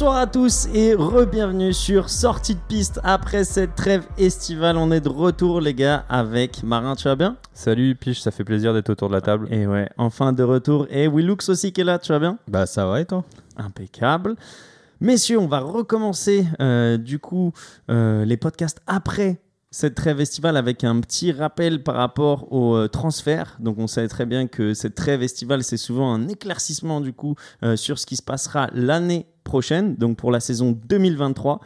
Bonsoir à tous et re-bienvenue sur Sortie de piste après cette trêve estivale. On est de retour les gars avec Marin, tu vas bien? Salut Piche, ça fait plaisir d'être autour de la table. Et ouais, enfin de retour. Et Willux aussi qui est là, tu vas bien? Bah ça va et toi? Impeccable. Messieurs, on va recommencer euh, du coup euh, les podcasts après cette trêve estivale avec un petit rappel par rapport au euh, transfert. Donc on sait très bien que cette trêve estivale, c'est souvent un éclaircissement du coup euh, sur ce qui se passera l'année prochaine, donc pour la saison 2023.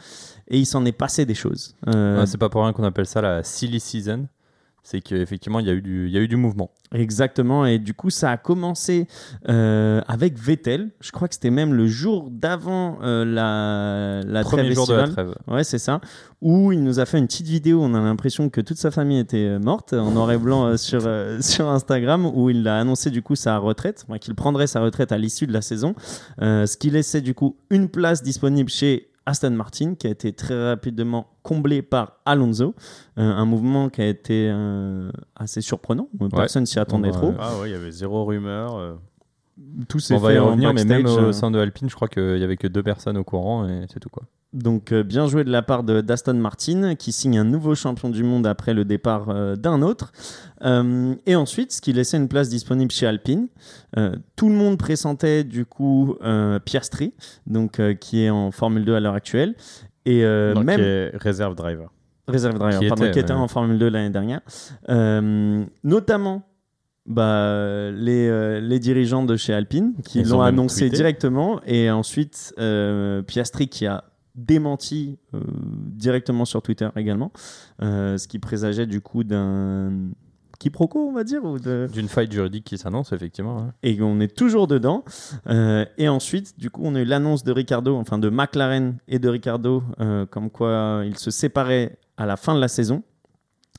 Et il s'en est passé des choses. Euh, Ouais, c'est pas pour rien qu'on appelle ça la silly season. C'est qu'effectivement, il y, a eu du- il y a eu du mouvement. Exactement, et du coup ça a commencé euh, avec Vettel. Je crois que c'était même le jour d'avant euh, la, la Premier trêve jour de la trêve. Ouais, c'est ça. Où il nous a fait une petite vidéo. On a l'impression que toute sa famille était euh, morte en noir et blanc euh, sur, sur Instagram, où il a annoncé du coup sa retraite, enfin, qu'il prendrait sa retraite à l'issue de la saison. Ce qui laissait du coup une place disponible chez Aston Martin, qui a été très rapidement comblé par Alonso. Euh, un mouvement qui a été euh, assez surprenant. Personne s'y attendait Ouais. trop. Ah ouais, il y avait zéro rumeur. Tout s'est On va fait y en revenir, mais même au sein de Alpine, je crois qu'il y avait que deux personnes au courant et c'est tout quoi. Donc euh, bien joué de la part de d'Aston Martin qui signe un nouveau champion du monde après le départ euh, d'un autre. Euh, et ensuite, ce qui laissait une place disponible chez Alpine. Euh, tout le monde pressentait du coup euh, Piastri, donc euh, qui est en Formule 2 à l'heure actuelle. Et euh, Donc, même qui est réserve driver. réserve driver, Qui pardon, était, qui était ouais. en Formule 2 l'année dernière. Euh, notamment bah, les, euh, les dirigeants de chez Alpine qui l'ont annoncé tweeté. directement et ensuite euh, Piastri qui a démenti euh, directement sur Twitter également, ce qui présageait du coup d'un quiproquo on va dire ou de... D'une faille juridique qui s'annonce, effectivement. hein. et on est toujours dedans. Et ensuite, du coup, on a eu l'annonce de Ricardo, enfin de McLaren et de Ricardo, comme quoi ils se séparaient à la fin de la saison.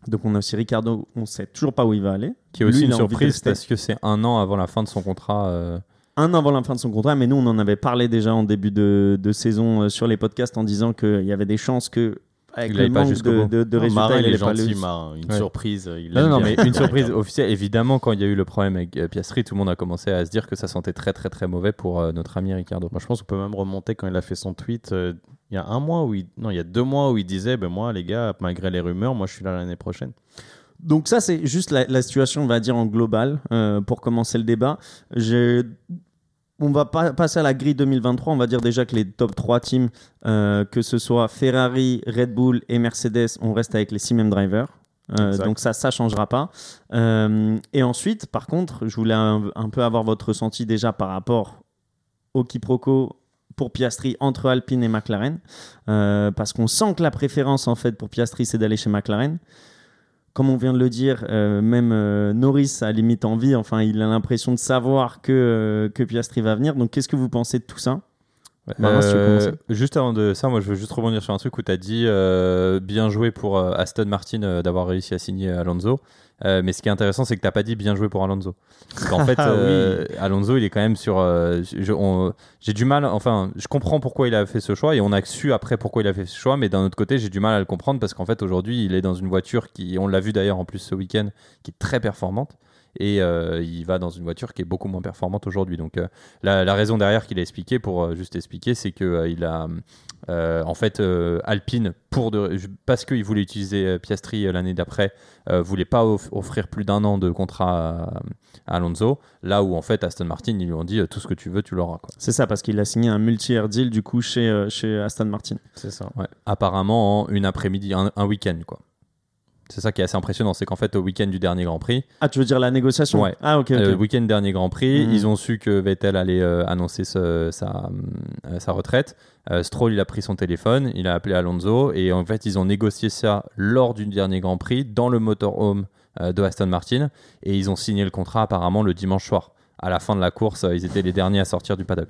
Donc on a aussi Ricardo, on sait toujours pas où il va aller. Qui est aussi une surprise parce que c'est un an avant la fin de son contrat. euh, Un an avant la fin de son contrat, mais nous on en avait parlé déjà en début de, de saison euh, sur les podcasts en disant qu'il y avait des chances que avec Il le manque de, de, de Non, résultats, Marin, il il est gentil, Marin. Une Ouais. surprise. Il Non, non, mais une surprise officielle. Évidemment, quand il y a eu le problème avec euh, Piastri, tout le monde a commencé à se dire que ça sentait très très très mauvais pour euh, notre ami Ricardo. Moi, je pense qu'on peut même remonter quand il a fait son tweet. euh, il y a un mois où il... non, il y a deux mois où il disait, ben moi, les gars, malgré les rumeurs, moi, je suis là l'année prochaine. Donc ça, c'est juste la, la situation, on va dire, en global, euh, pour commencer le débat. J'ai- On va pas passer à la grille 2023. On va dire déjà que les top 3 teams, euh, que ce soit Ferrari, Red Bull et Mercedes, on reste avec les 6 mêmes drivers. Euh, donc ça, ça changera pas. Euh, et ensuite, par contre, je voulais un, un peu avoir votre ressenti déjà par rapport au quiproquo pour Piastri entre Alpine et McLaren, parce qu'on sent que la préférence en fait pour Piastri, c'est d'aller chez McLaren comme on vient de le dire, euh, même euh, Norris a limite envie, enfin il a l'impression de savoir que, euh, que Piastri va venir. Donc qu'est-ce que vous pensez de tout ça? Marin, si tu juste avant de ça, moi je veux juste rebondir sur un truc où tu as dit bien joué pour Aston Martin d'avoir réussi à signer Alonso. Euh, mais ce qui est intéressant, c'est que tu pas dit bien joué pour Alonso. Parce qu'en fait, Ah oui. euh, Alonso, il est quand même sur. euh, j'ai du mal, enfin, je comprends pourquoi il a fait ce choix et on a su après pourquoi il a fait ce choix, mais d'un autre côté, j'ai du mal à le comprendre parce qu'en fait, aujourd'hui, il est dans une voiture qui, on l'a vu d'ailleurs en plus ce week-end, qui est très performante et euh, il va dans une voiture qui est beaucoup moins performante aujourd'hui. Donc euh, la, la raison derrière qu'il a expliqué, pour euh, juste expliquer, c'est que euh, il a euh, en fait euh, Alpine pour de, parce qu'il voulait utiliser euh, Piastri euh, l'année d'après, euh, voulait pas off- offrir plus d'un an de contrat à, à Alonso. Là où en fait Aston Martin ils lui ont dit euh, tout ce que tu veux, tu l'auras. C'est ça, parce qu'il a signé un multi-air deal du coup chez, euh, chez Aston Martin. C'est ça. Ouais. Apparemment en une après-midi, un, un week-end quoi. C'est ça qui est assez impressionnant, c'est qu'en fait au week-end du dernier Grand Prix, Ah, tu veux dire la négociation Ouais. Ah, ok, ok. Euh, week-end dernier Grand Prix, Mhm. ils ont su que Vettel allait euh, annoncer ce- sa, euh, sa retraite. Euh, Stroll, il a pris son téléphone, il a appelé Alonso et en fait, ils ont négocié ça lors du dernier Grand Prix dans le motorhome euh, de Aston Martin et ils ont signé le contrat apparemment le dimanche soir. À la fin de la course, ils étaient les derniers à sortir du paddock.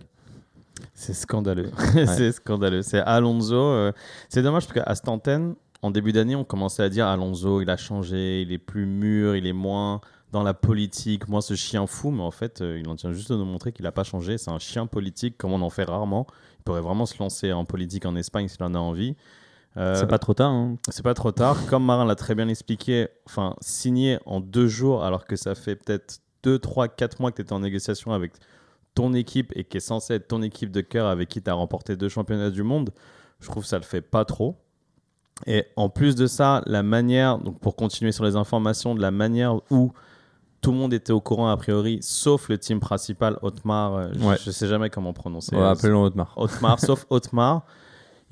C'est scandaleux. c'est scandaleux. C'est Alonso. euh, C'est dommage parce qu'à cette antenne, en début d'année, on commençait à dire Alonso, il a changé, il est plus mûr, il est moins dans la politique, moins ce chien fou. Mais en fait, euh, il en tient juste de nous montrer qu'il n'a pas changé. C'est un chien politique comme on en fait rarement. Il pourrait vraiment se lancer en politique en Espagne s'il en a envie. Euh, C'est pas trop tard. hein. c'est pas trop tard. Comme Marin l'a très bien expliqué, enfin, signer en deux jours alors que ça fait peut-être 2, 3, 4 mois que tu étais en négociation avec ton équipe et qui est censé être ton équipe de cœur avec qui tu as remporté deux championnats du monde, je trouve que ça le fait pas trop. Et en plus de ça, la manière, donc pour continuer sur les informations, de la manière où tout le monde était au courant a priori, sauf le team principal, Otmar, euh, je- Ouais. je, sais jamais comment prononcer. Ouais, euh, appelons Otmar. Otmar, sauf Otmar.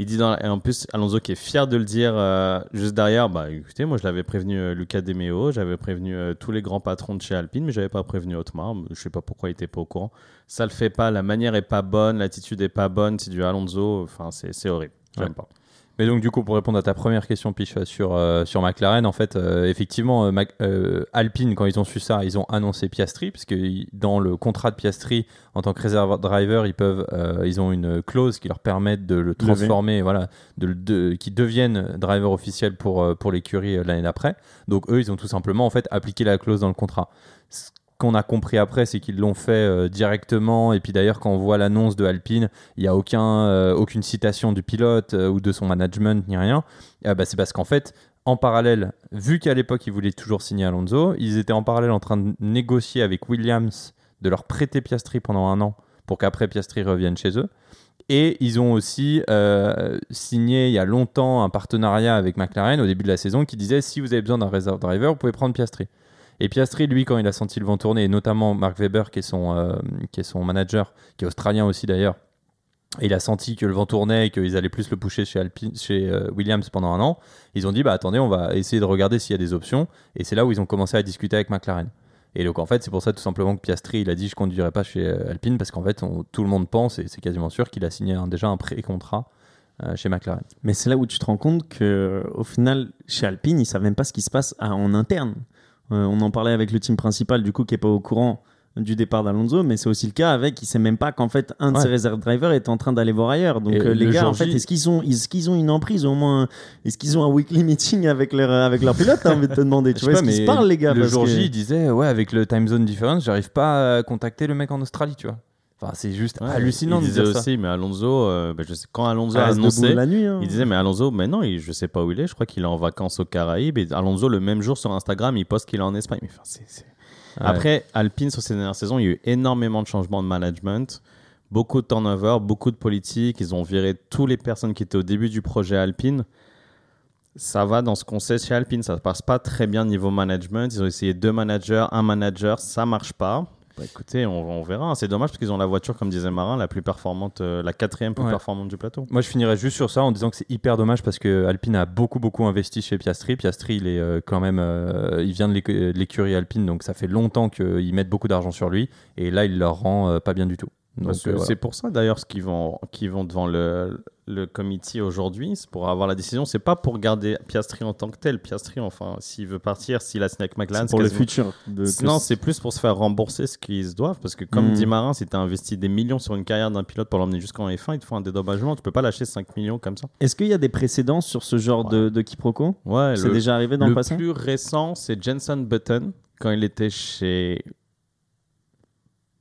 Il dit dans, et en plus Alonso qui est fier de le dire euh, juste derrière. Bah écoutez, moi je l'avais prévenu euh, Luca De Meo, j'avais prévenu euh, tous les grands patrons de chez Alpine, mais j'avais pas prévenu Otmar. Je sais pas pourquoi il était pas au courant. Ça le fait pas. La manière est pas bonne, l'attitude est pas bonne. C'est du Alonso. Enfin c'est c'est horrible. J'aime Ouais. pas. Mais donc du coup pour répondre à ta première question Piche sur euh, sur McLaren en fait euh, effectivement euh, Mac- Alpine quand ils ont su ça ils ont annoncé Piastri parce que dans le contrat de Piastri en tant que réserve driver ils peuvent ils ont une clause qui leur permet de le transformer voilà de, de qui deviennent driver officiel pour pour l'écurie l'année d'après. Donc eux ils ont tout simplement en fait appliqué la clause dans le contrat qu'on a compris après, c'est qu'ils l'ont fait euh, directement. Et puis d'ailleurs, quand on voit l'annonce de Alpine, il n'y a euh, aucune citation du pilote euh, ou de son management ni rien. Euh, bah, c'est parce qu'en fait, en parallèle, vu qu'à l'époque ils voulaient toujours signer Alonso, ils étaient en parallèle en train de négocier avec Williams de leur prêter Piastri pendant un an pour qu'après Piastri revienne chez eux. Et ils ont aussi signé il y a longtemps un partenariat avec McLaren au début de la saison qui disait si vous avez besoin d'un reserve driver, vous pouvez prendre Piastri. Et Piastri, lui, quand il a senti le vent tourner, et notamment Mark Webber, qui est son, euh, qui est son manager, qui est australien aussi d'ailleurs, il a senti que le vent tournait et qu'ils allaient plus le pousser chez, Alpine, chez euh, Williams pendant un an. Ils ont dit bah attendez, on va essayer de regarder s'il y a des options. Et c'est là où ils ont commencé à discuter avec McLaren. Et donc en fait, c'est pour ça tout simplement que Piastri, il a dit je conduirai pas chez euh, Alpine parce qu'en fait, tout le monde pense et c'est quasiment sûr qu'il a signé déjà un pré-contrat chez McLaren. Mais c'est là où tu te rends compte que au final, chez Alpine, ils savent même pas ce qui se passe à- en interne. Euh, on en parlait avec le team principal, du coup, qui est pas au courant du départ d'Alonso, mais c'est aussi le cas avec, il sait même pas qu'en fait un de Ouais. ses réserve drivers est en train d'aller voir ailleurs. Donc euh, les le gars, en fait, J- est-ce qu'ils ont, est-ce qu'ils ont une emprise au moins Est-ce qu'ils ont un weekly meeting avec leur avec leur pilote T'as envie de te demander, tu vois, est-ce qu'ils se parlent les gars Le parce jour que- J, il disait ouais avec le time zone difference, j'arrive pas à contacter le mec en Australie, tu vois. Enfin, c'est juste Ouais, hallucinant Il de disait dire ça. aussi, mais Alonso, euh, bah, je sais, quand Alonso a Ah, annoncé, la nuit. hein. il disait mais Alonso, mais non, il- je sais pas où il est. Je crois qu'il est en vacances aux Caraïbes. Et Alonso le même jour sur Instagram, il poste qu'il est en Espagne. Mais enfin, c'est- c'est- Ouais. Après, Alpine, sur ces dernières saisons, il y a eu énormément de changements de management, beaucoup de turnover, beaucoup de politique. Ils ont viré toutes les personnes qui étaient au début du projet Alpine. Ça va dans ce qu'on sait chez Alpine, ça passe pas très bien niveau management. Ils ont essayé deux managers, un manager, ça marche pas. Bah, écoutez, on, on verra. C'est dommage parce qu'ils ont la voiture, comme disait Marin, la plus performante, euh, la quatrième plus Ouais. performante du plateau. Moi, je finirais juste sur ça en disant que c'est hyper dommage parce que Alpine a beaucoup, beaucoup investi chez Piastri. Piastri, il est euh, quand même, euh, il vient de l'écu- de l'écurie Alpine, donc ça fait longtemps qu'ils mettent beaucoup d'argent sur lui. Et là, il leur rend euh, pas bien du tout. Euh, voilà. C'est pour ça d'ailleurs ce qu'ils vont, qu'ils vont devant le, le comité aujourd'hui, c'est pour avoir la décision. C'est pas pour garder Piastri en tant que tel. Piastri, enfin, s'il veut partir, s'il a signé avec McLaren, C'est pour le futur. de- Non, c'est plus pour se faire rembourser ce qu'ils se doivent. Parce que, comme Mm. dit Marin, si tu as investi des millions sur une carrière d'un pilote pour l'emmener jusqu'en F1, il te faut un dédommagement. Tu peux pas lâcher 5 millions comme ça. Est-ce qu'il y a des précédents sur ce genre de, de quiproquo? Ouais, C'est le, déjà arrivé dans le, le passé? plus récent, c'est Jenson Button, quand il était chez.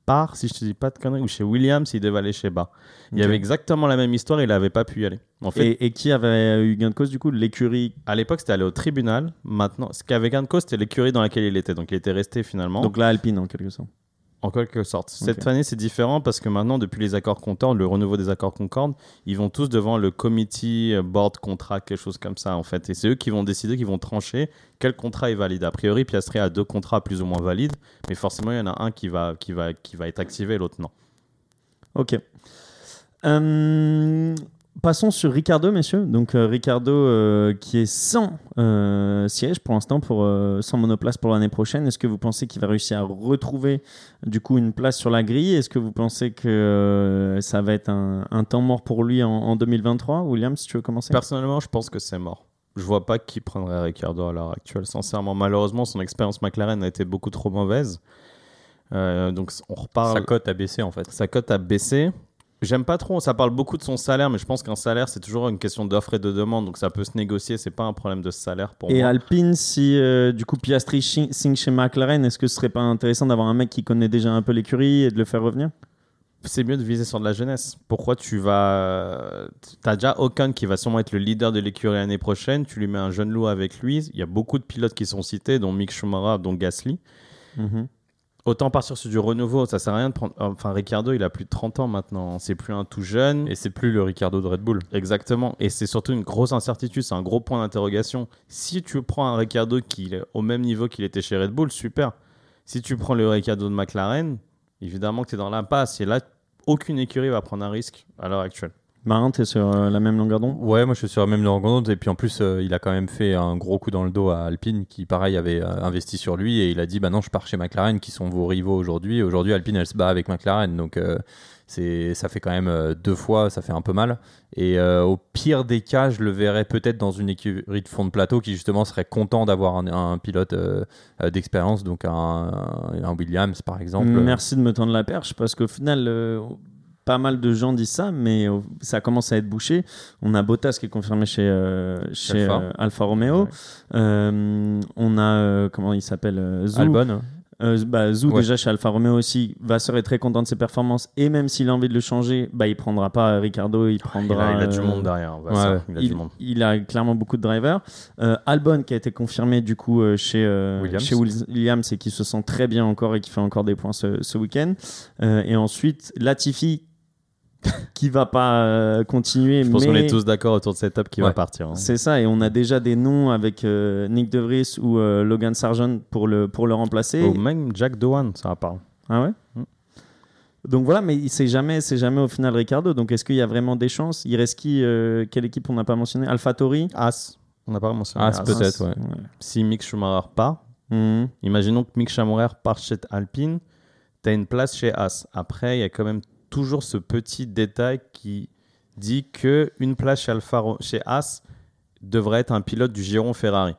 Par, si je te dis pas de conneries, ou chez Williams, il devait aller chez Bar. Il y avait exactement la même histoire, il n'avait pas pu y aller. En fait, et, et qui avait eu gain de cause du coup? L'écurie? à l'époque, c'était aller au tribunal. Maintenant, ce qui avait gain de cause, c'était l'écurie dans laquelle il était. Donc, il était resté finalement. Donc la Alpine en quelque sorte. En quelque sorte. Cette année, c'est différent parce que maintenant, depuis les accords Concorde, le renouveau des accords Concorde, ils vont tous devant le committee euh, board contract, quelque chose comme ça, en fait. Et c'est eux qui vont décider, qui vont trancher quel contrat est valide. A priori, Piastri a deux contrats plus ou moins valides, mais forcément, il y en a un qui va, qui va, qui va être activé et l'autre non. Ok. Euh, passons sur Ricardo, messieurs. Donc euh, Ricardo euh, qui est sans euh, siège pour l'instant, pour euh, sans monoplace pour l'année prochaine. Est-ce que vous pensez qu'il va réussir à retrouver du coup une place sur la grille? Est-ce que vous pensez que euh, ça va être un, un temps mort pour lui en, en 2023 William, si tu veux commencer. Personnellement, je pense que c'est mort. Je vois pas qui prendrait Ricardo à l'heure actuelle, sincèrement. Malheureusement, son expérience McLaren a été beaucoup trop mauvaise. Euh, donc, on reparle. Sa cote a baissé en fait. Sa cote a baissé. J'aime pas trop, ça parle beaucoup de son salaire, mais je pense qu'un salaire, c'est toujours une question d'offre et de demande, donc ça peut se négocier, c'est pas un problème de salaire pour Et moi. Alpine, si euh, du coup Piastri signe chez McLaren, est-ce que ce serait pas intéressant d'avoir un mec qui connaît déjà un peu l'écurie et de le faire revenir? C'est mieux de viser sur de la jeunesse. Pourquoi tu vas. T'as déjà Ocon qui va sûrement être le leader de l'écurie l'année prochaine, tu lui mets un jeune loup avec lui, il y a beaucoup de pilotes qui sont cités, dont Mick Schumacher, dont Gasly. Mhm. Autant partir sur du renouveau, ça sert à rien de prendre. Enfin, Ricardo, il a plus de 30 ans maintenant. C'est plus un tout jeune. Et c'est plus le Ricardo de Red Bull. Exactement. Et c'est surtout une grosse incertitude, c'est un gros point d'interrogation. Si tu prends un Ricardo qui est au même niveau qu'il était chez Red Bull, super. Si tu prends le Ricardo de McLaren, évidemment que tu es dans l'impasse. Et là, aucune écurie va prendre un risque à l'heure actuelle. Marin, t'es sur euh, la même longueur d'onde? Ouais, moi je suis sur la même longueur d'onde. Et puis en plus, euh, il a quand même fait un gros coup dans le dos à Alpine, qui pareil avait euh, investi sur lui. Et il a dit Bah non, je pars chez McLaren, qui sont vos rivaux aujourd'hui. Aujourd'hui, Alpine, elle se bat avec McLaren. Donc c'est ça fait quand même deux fois, ça fait un peu mal. Et au pire des cas, je le verrais peut-être dans une écurie de fond de plateau qui justement serait content d'avoir un, pilote d'expérience, donc un, un, Williams par exemple. Merci de me tendre la perche, parce qu'au final pas mal de gens disent ça, mais euh, ça commence à être bouché. On a Bottas qui est confirmé chez, euh, chez Alfa. Euh, Romeo. on a, comment il s'appelle Zou. Albon. Bah, Zou déjà chez Alfa Romeo aussi, Vasseur est très content de ses performances et même s'il a envie de le changer, bah, il prendra pas Ricardo, il prendra. Il a, du monde derrière. il, a clairement beaucoup de drivers. Albon qui a été confirmé du coup chez, Williams. chez Williams et qui se sent très bien encore et qui fait encore des points ce, ce week-end. et ensuite Latifi qui va pas euh, continuer. Je pense qu'on est tous d'accord autour de cette étape qui va partir. Hein. C'est ça, et on a déjà des noms avec euh, Nick De Vries ou euh, Logan Sargent pour le, pour le remplacer. Ou même Jack Dowan, ça va pas. Ah ouais mm. Donc voilà, mais c'est jamais, c'est jamais au final Ricardo. Donc est-ce qu'il y a vraiment des chances? Il reste qui Quelle équipe on n'a pas mentionné? AlphaTauri As. On n'a pas mentionné. As, peut-être, ouais. Si Mick Schumacher part, mm. imaginons que Mick Schumacher part chez Alpine, tu as une place chez As. Après, il y a quand même toujours ce petit détail qui dit que une place chez Alfa, chez As devrait être un pilote du giron Ferrari.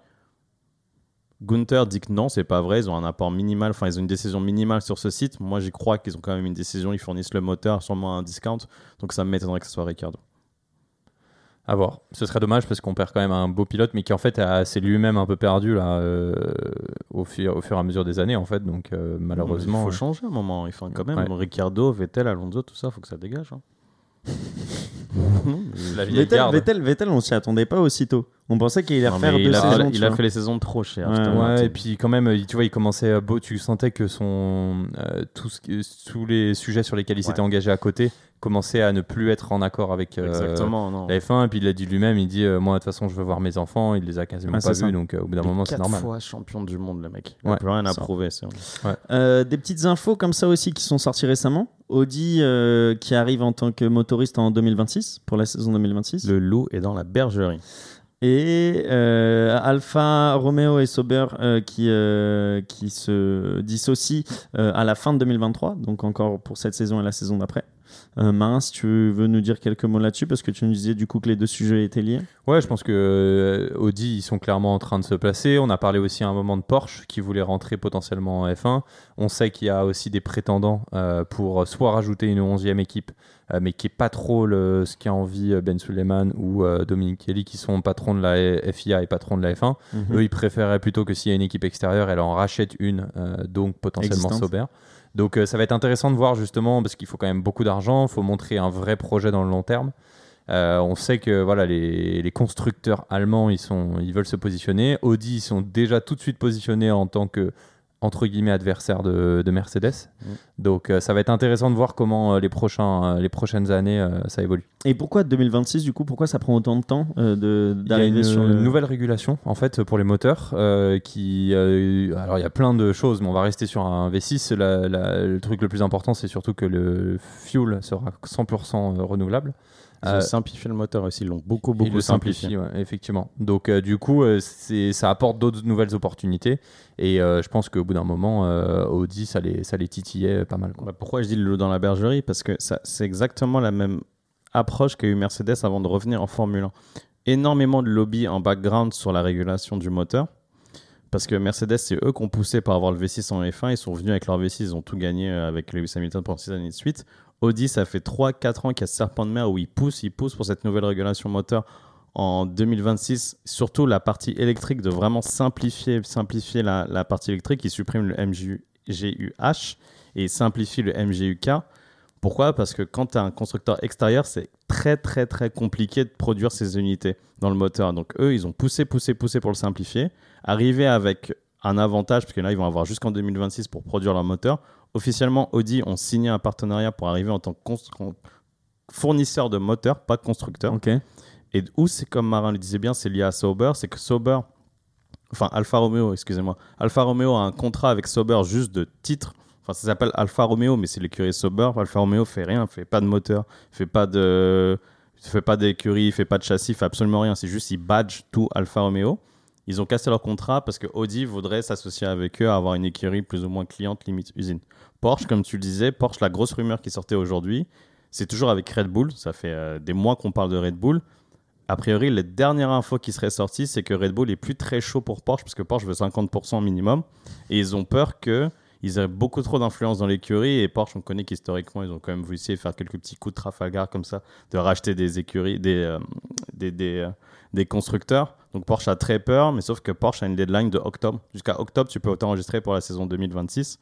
Gunther dit que non, c'est pas vrai. Ils ont un apport minimal, enfin, ils ont une décision minimale sur ce site. Moi, j'y crois qu'ils ont quand même une décision. Ils fournissent le moteur, sûrement un discount. Donc, ça m'étonnerait que ce soit Ricardo. À voir. Ce serait dommage parce qu'on perd quand même un beau pilote, mais qui en fait s'est lui-même un peu perdu là, euh, au, fur, au fur et à mesure des années en fait. Donc euh, malheureusement. Il faut changer un moment. Il faut quand même Ricardo, Vettel, Alonso, tout ça, il faut que ça dégage. Hein. Vettel, Vettel, Vettel, on s'y attendait pas aussitôt. On pensait qu'il allait refaire deux il saisons. il a fait les saisons trop chères. Ouais, et puis quand même, tu vois, il commençait beau. Tu sentais que son euh, tous les sujets sur lesquels il s'était engagé à côté commençait à ne plus être en accord avec euh, la F1 et puis il l'a dit lui-même il dit euh, moi de toute façon je veux voir mes enfants il les a quasiment pas vus donc euh, au bout d'un moment c'est normal. fois champion du monde le mec. Il n'a plus rien à prouver des petites infos comme ça aussi qui sont sorties récemment. Audi qui arrive en tant que motoriste en 2026 pour la saison 2026 le loup est dans la bergerie. Et Alpha Romeo et Sauber qui, qui se dissocient à la fin de 2023, donc encore pour cette saison et la saison d'après. Euh, mince, tu veux nous dire quelques mots là-dessus parce que tu nous disais du coup que les deux sujets étaient liés. Ouais, je pense que euh, Audi ils sont clairement en train de se placer. On a parlé aussi à un moment de Porsche qui voulait rentrer potentiellement en F1. On sait qu'il y a aussi des prétendants euh, pour soit rajouter une onzième équipe, mais qui est pas trop le, ce qu'a envie Ben Suleiman ou Dominique Kelly qui sont patrons de la FIA et patrons de la F1. Mhm. Eux, ils préféraient plutôt que s'il y a une équipe extérieure, elle en rachète une, donc potentiellement Sauber. Donc euh, ça va être intéressant de voir justement, parce qu'il faut quand même beaucoup d'argent, il faut montrer un vrai projet dans le long terme. Euh, on sait que voilà, les, constructeurs allemands, ils, sont, ils veulent se positionner. Audi, ils sont déjà tout de suite positionnés en tant que entre guillemets adversaire de, Mercedes. Mm. Donc euh, ça va être intéressant de voir comment euh, les, prochains, euh, les prochaines années ça évolue. Et pourquoi 2026 du coup Pourquoi ça prend autant de temps d'arriver sur une nouvelle régulation en fait pour les moteurs qui alors il y a plein de choses mais on va rester sur un V6 le truc le plus important c'est surtout que le fuel sera 100% renouvelable. Ils ont simplifié le moteur aussi, ils l'ont beaucoup, beaucoup simplifié. effectivement. Donc, du coup, c'est ça apporte d'autres nouvelles opportunités. Et euh, je pense qu'au bout d'un moment, euh, Audi, ça les, ça les titillait pas mal. Bah, pourquoi je dis le loup dans la bergerie? Parce que c'est exactement la même approche qu'a eu Mercedes avant de revenir en Formule 1. Énormément de lobby en background sur la régulation du moteur. Parce que Mercedes, c'est eux qui ont poussé par avoir le V6 en F1. Ils sont venus avec leur V6, ils ont tout gagné euh, avec Lewis Hamilton pendant 6 années de suite. Audi, ça fait 3-4 ans qu'il y a ce serpent de mer où ils poussent, ils poussent pour cette nouvelle régulation moteur en 2026, surtout la partie électrique, de vraiment simplifier, simplifier la, partie électrique. qui supprime le MGUH et simplifie le MGUK. Pourquoi? Parce que quand tu as un constructeur extérieur, c'est très très très compliqué de produire ces unités dans le moteur. Donc eux, ils ont poussé, poussé, poussé pour le simplifier. Arriver avec un avantage, parce que là, ils vont avoir jusqu'en 2026 pour produire leur moteur. Officiellement, Audi ont signé un partenariat pour arriver en tant que fournisseur de moteurs, pas constructeur. Ok. Et où c'est comme Marin le disait bien, c'est lié à Sauber, c'est que Sauber, enfin Alfa Romeo, excusez-moi, Alfa Romeo a un contrat avec Sauber juste de titre. Enfin, ça s'appelle Alfa Romeo, mais c'est l'écurie Sauber. Alfa Romeo fait rien, fait pas de moteur, fait pas de, fait pas d'écurie, fait pas de châssis, fait absolument rien. C'est juste ils badge tout Alfa Romeo. Ils ont cassé leur contrat parce que Audi voudrait s'associer avec eux, avoir une écurie plus ou moins cliente limite usine. Porsche, comme tu le disais, Porsche, la grosse rumeur qui sortait aujourd'hui, c'est toujours avec Red Bull. Ça fait euh, des mois qu'on parle de Red Bull. A priori, les dernières infos qui seraient sorties, c'est que Red Bull est plus très chaud pour Porsche parce que Porsche veut 50% minimum et ils ont peur que ils aient beaucoup trop d'influence dans l'écurie et Porsche, on connaît qu'historiquement, ils ont quand même voulu essayer de faire quelques petits coups de Trafalgar comme ça, de racheter des écuries, des, euh, des, des, euh, des constructeurs. Donc Porsche a très peur, mais sauf que Porsche a une deadline de octobre. Jusqu'à octobre, tu peux t'enregistrer pour la saison 2026.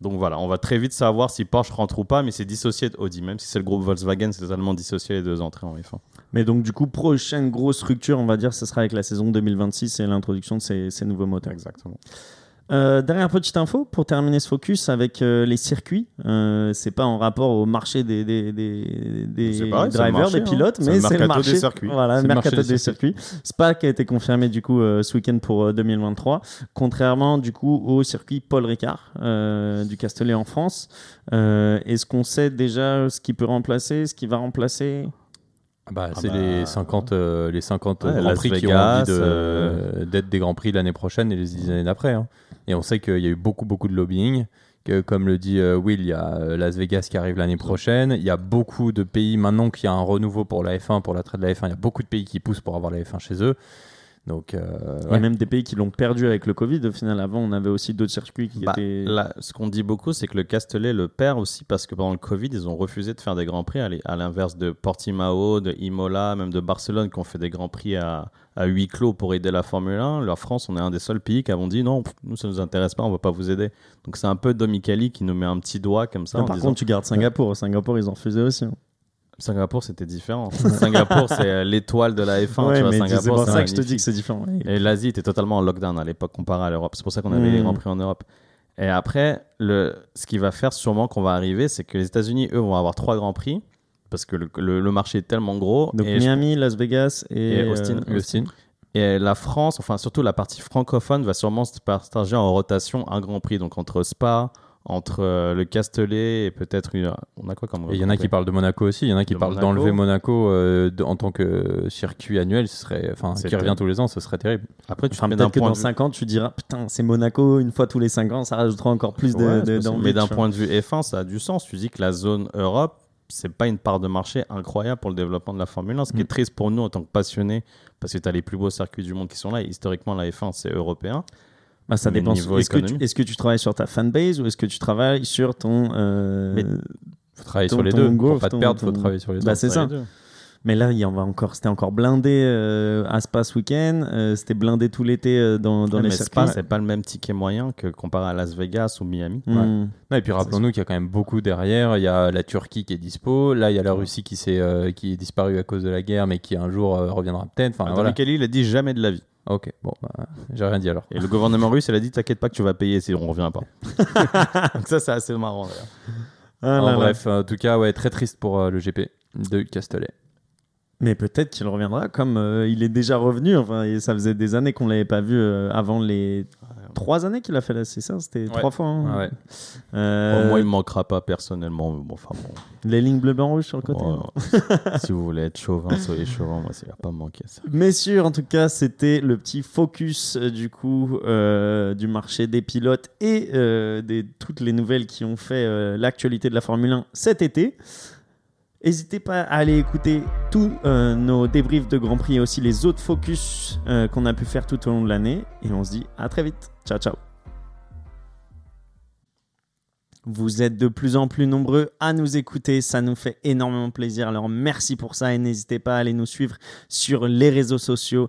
Donc voilà, on va très vite savoir si Porsche rentre ou pas, mais c'est dissocié de Audi. Même si c'est le groupe Volkswagen, c'est totalement dissocié les deux entrées en F1. Mais donc, du coup, prochaine grosse structure, on va dire, ce sera avec la saison 2026 et l'introduction de ces, ces nouveaux moteurs. Exactement. Euh, dernière petite info pour terminer ce focus avec euh, les circuits. Euh, c'est pas en rapport au marché des, des, des, des C'est pareil, c'est le drivers, marché, des hein. pilotes, mais c'est le marché des circuits. Voilà, C'est le mercato des circuits. Spa qui a été confirmé du coup euh, ce week-end pour euh, 2023, contrairement du coup au circuit Paul Ricard euh, du Castellet en France. Euh, Est-ce qu'on sait déjà ce qui peut remplacer, ce qui va remplacer? Bah, Ah c'est bah, les 50, euh, les 50 Ouais, Grands Prix qui ont envie de- euh, d'être des Grands Prix l'année prochaine et les 10 années d'après. hein. Et on sait qu'il y a eu beaucoup, beaucoup de lobbying. Que, comme le dit euh, Will, il y a euh, Las Vegas qui arrive l'année prochaine. Il y a beaucoup de pays, maintenant qu'il y a un renouveau pour la F1, pour l'attrait de la F1, il y a beaucoup de pays qui poussent pour avoir la F1 chez eux. Donc, euh, Il y a ouais. même des pays qui l'ont perdu avec le Covid. Au final, avant, on avait aussi d'autres circuits qui Bah, étaient. là, ce qu'on dit beaucoup, c'est que le Castellet le perd aussi parce que pendant le Covid, ils ont refusé de faire des grands prix, à l'inverse de Portimao, de Imola, même de Barcelone, qui ont fait des grands prix à, à huis clos pour aider la Formule 1. La France, on est un des seuls pays qui avons dit non, pff, nous, ça nous intéresse pas, on va pas vous aider. Donc c'est un peu Domicali qui nous met un petit doigt comme ça. Ah, en par disant, contre, tu gardes Singapour. Singapour, ils ont refusé aussi. hein. Singapour, c'était différent. Singapour, c'est euh, l'étoile de la F1. Ouais, tu vois, Singapour, c'est pour ça que je te dis que c'est différent. Et l'Asie était totalement en lockdown à l'époque comparé à l'Europe. C'est pour ça qu'on avait Mm. les Grands Prix en Europe. Et après, le, ce qui va faire sûrement qu'on va arriver, c'est que les États-Unis, eux, vont avoir trois Grands Prix parce que le, le- le marché est tellement gros. Donc et, je- Miami, Las Vegas et, Et Austin. euh, Austin. et la France, enfin surtout la partie francophone, va sûrement se partager en rotation un Grand Prix. Donc entre Spa, entre euh, le Castellet et peut-être une... On a quoi comme il y en a qui parlent de Monaco aussi. Il y en a qui De parlent d'enlever Monaco euh, de- en tant que circuit annuel. Ce serait, enfin, qui revient terrible. tous les ans, ce serait terrible. Après, tu Enfin, peut-être que point dans de vue... 5 ans, tu diras Putain, c'est Monaco, une fois tous les 5 ans, ça rajoutera encore plus de, Ouais, de- Mais d'un point de vue F1, ça a du sens. Tu dis que la zone Europe, c'est pas une part de marché incroyable pour le développement de la Formule 1. Ce qui Mm. est triste pour nous en tant que passionnés, parce que tu as les plus beaux circuits du monde qui sont là. Et historiquement, la F1, c'est européen. Bah, ça dépend. Est-ce que, tu, est-ce que tu travailles sur ta fanbase ou est-ce que tu travailles sur ton. euh, Mais- faut travailler Ton- sur les deux. Pour pas te ton- perdre, faut ton- travailler sur les deux. Bah, c'est ça. Mais là, il y en va encore. C'était encore blindé euh, à Spa ce week-end. euh, c'était blindé tout l'été euh, dans, dans Ouais, les mais circuits. Spa, c'est pas le même ticket moyen que comparé à Las Vegas ou Miami. Hmm. Non, et puis rappelons-nous qu'il y a quand même beaucoup derrière. Il y a la Turquie qui est dispo. Là, il y a la Russie qui, s'est, euh, qui est disparue à cause de la guerre, mais qui un jour euh, reviendra peut-être. Enfin, Ah, voilà. Il a dit jamais de la vie. Ok, bon, bah, j'ai rien dit alors. Et le gouvernement russe, il a dit T'inquiète pas que tu vas payer si on revient pas. Donc, ça, c'est assez marrant d'ailleurs. Ah bref, en tout cas, ouais, très triste pour euh, le GP de Castellet. Mais peut-être qu'il reviendra comme euh, il est déjà revenu. Enfin, et ça faisait des années qu'on l'avait pas vu euh, avant les trois années qu'il a fait là. C'est ça, c'était Ouais. trois fois. hein. Ouais. Euh, Bon, moi, il me manquera pas personnellement. mais bon, enfin bon. Les lignes bleu, blanc, rouge sur le côté. Si vous voulez être chauvin, soyez chauvin. Moi, ça va pas me manquer ça. Messieurs, en tout cas, c'était le petit focus du coup euh, du marché des pilotes et euh, des toutes les nouvelles qui ont fait euh, l'actualité de la Formule 1 cet été. N'hésitez pas à aller écouter tous euh, nos débriefs de Grand Prix et aussi les autres focus euh, qu'on a pu faire tout au long de l'année. Et on se dit à très vite. Ciao, ciao. Vous êtes de plus en plus nombreux à nous écouter, ça nous fait énormément plaisir. Alors merci pour ça et n'hésitez pas à aller nous suivre sur les réseaux sociaux,